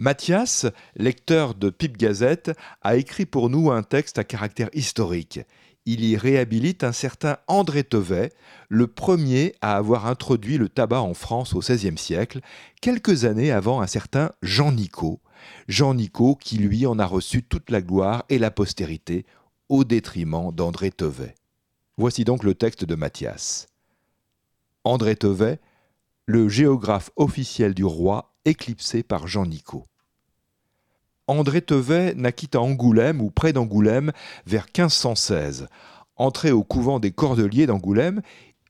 Mathias, lecteur de Pipe Gazette, a écrit pour nous un texte à caractère historique. Il y réhabilite un certain André Tevet, le premier à avoir introduit le tabac en France au XVIe siècle, quelques années avant un certain Jean Nicot. Jean Nicot qui lui en a reçu toute la gloire et la postérité au détriment d'André Tevet. Voici donc le texte de Mathias. André Tevet, le géographe officiel du roi éclipsé par Jean Nicot. André Tevet naquit à Angoulême ou près d'Angoulême vers 1516. Entré au couvent des Cordeliers d'Angoulême,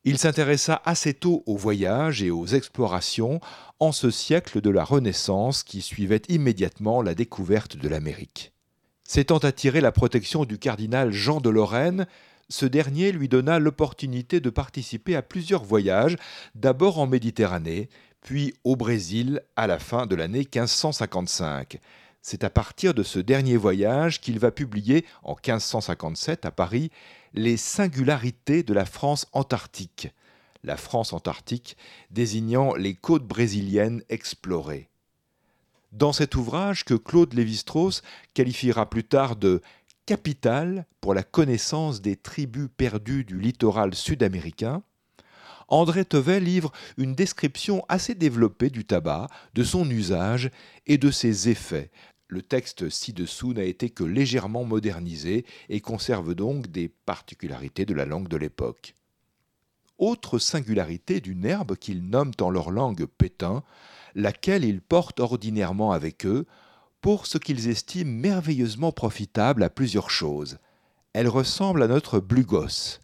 il s'intéressa assez tôt aux voyages et aux explorations en ce siècle de la Renaissance qui suivait immédiatement la découverte de l'Amérique. S'étant attiré la protection du cardinal Jean de Lorraine, ce dernier lui donna l'opportunité de participer à plusieurs voyages, d'abord en Méditerranée, puis au Brésil à la fin de l'année 1555. C'est à partir de ce dernier voyage qu'il va publier en 1557 à Paris Les singularités de la France antarctique. La France antarctique désignant les côtes brésiliennes explorées. Dans cet ouvrage que Claude Lévi-Strauss qualifiera plus tard de capitale pour la connaissance des tribus perdues du littoral sud-américain, André Tevet livre une description assez développée du tabac, de son usage et de ses effets. Le texte ci-dessous n'a été que légèrement modernisé et conserve donc des particularités de la langue de l'époque. Autre singularité d'une herbe qu'ils nomment en leur langue pétain, laquelle ils portent ordinairement avec eux, pour ce qu'ils estiment merveilleusement profitable à plusieurs choses. Elle ressemble à notre blugos.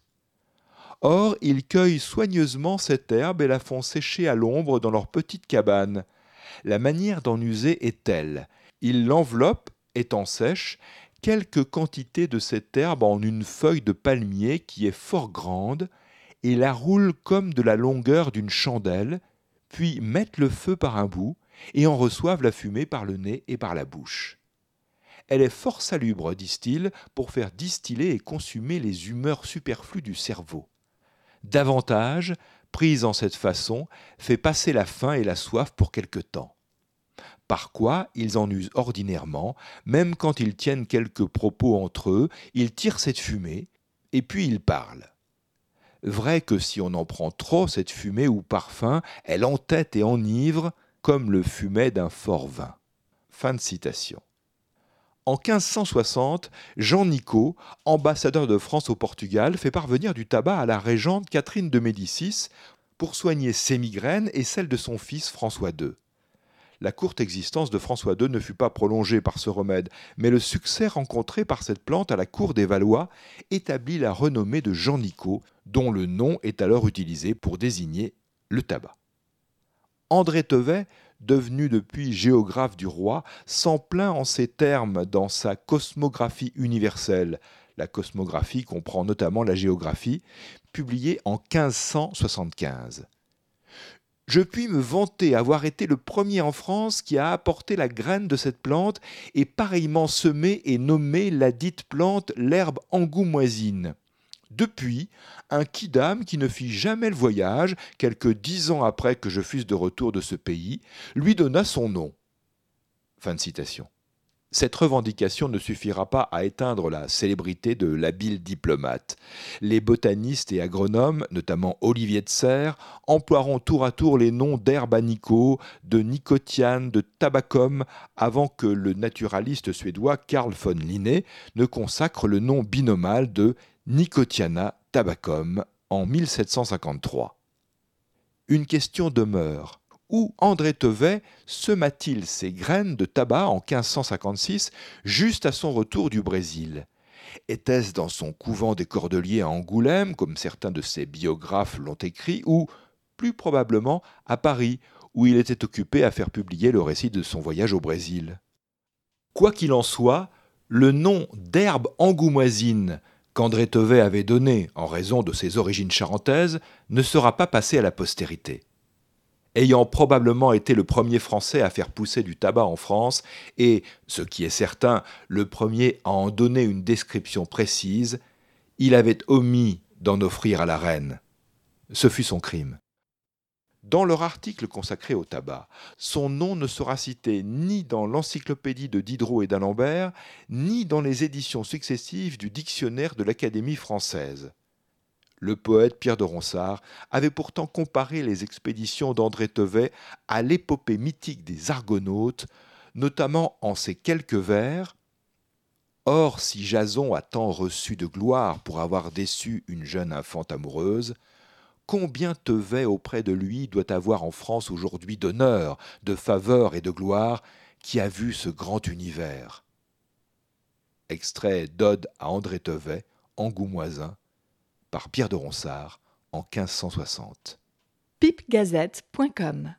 Or, ils cueillent soigneusement cette herbe et la font sécher à l'ombre dans leur petite cabane. La manière d'en user est telle. Ils l'enveloppent, étant sèche, quelques quantités de cette herbe en une feuille de palmier qui est fort grande, et la roulent comme de la longueur d'une chandelle, puis mettent le feu par un bout, et en reçoivent la fumée par le nez et par la bouche. Elle est fort salubre, disent-ils, pour faire distiller et consumer les humeurs superflues du cerveau davantage, prise en cette façon, fait passer la faim et la soif pour quelque temps. Par quoi ils en usent ordinairement, même quand ils tiennent quelques propos entre eux, ils tirent cette fumée, et puis ils parlent. Vrai que si on en prend trop, cette fumée ou parfum, elle entête et enivre, comme le fumet d'un fort vin. En 1560, Jean Nicot, ambassadeur de France au Portugal, fait parvenir du tabac à la régente Catherine de Médicis pour soigner ses migraines et celles de son fils François II. La courte existence de François II ne fut pas prolongée par ce remède, mais le succès rencontré par cette plante à la cour des Valois établit la renommée de Jean Nicot, dont le nom est alors utilisé pour désigner le tabac. André Tevet devenu depuis géographe du roi, s'en plaint en ces termes dans sa cosmographie universelle. La cosmographie comprend notamment la géographie, publiée en 1575. Je puis me vanter avoir été le premier en France qui a apporté la graine de cette plante et pareillement semé et nommé la dite plante l'herbe angoumoisine. Depuis, un quidam qui ne fit jamais le voyage, quelques dix ans après que je fusse de retour de ce pays, lui donna son nom. Fin de citation. Cette revendication ne suffira pas à éteindre la célébrité de l'habile diplomate. Les botanistes et agronomes, notamment Olivier de Serres, emploieront tour à tour les noms Nico, de nicotiane, de tabacum, avant que le naturaliste suédois Carl von Linné ne consacre le nom binomal de Nicotiana tabacum en 1753. Une question demeure. Où André Tevet sema-t-il ses graines de tabac en 1556, juste à son retour du Brésil? Était-ce dans son couvent des Cordeliers à Angoulême, comme certains de ses biographes l'ont écrit, ou, plus probablement, à Paris, où il était occupé à faire publier le récit de son voyage au Brésil? Quoi qu'il en soit, le nom d'herbe angoumoisine qu'André Tevet avait donné en raison de ses origines charentaises ne sera pas passé à la postérité. Ayant probablement été le premier Français à faire pousser du tabac en France et, ce qui est certain, le premier à en donner une description précise, il avait omis d'en offrir à la reine. Ce fut son crime. Dans leur article consacré au tabac, son nom ne sera cité ni dans l'encyclopédie de Diderot et d'Alembert, ni dans les éditions successives du dictionnaire de l'Académie française. Le poète Pierre de Ronsard avait pourtant comparé les expéditions d'André Tevet à l'épopée mythique des Argonautes, notamment en ces quelques vers Or, si Jason a tant reçu de gloire pour avoir déçu une jeune infante amoureuse, combien Tevet auprès de lui doit avoir en France aujourd'hui d'honneur, de faveur et de gloire qui a vu ce grand univers? Extrait d'Ode à André Tevet, Angoumoisin, par Pierre de Ronsard en 1560. pipegazette.com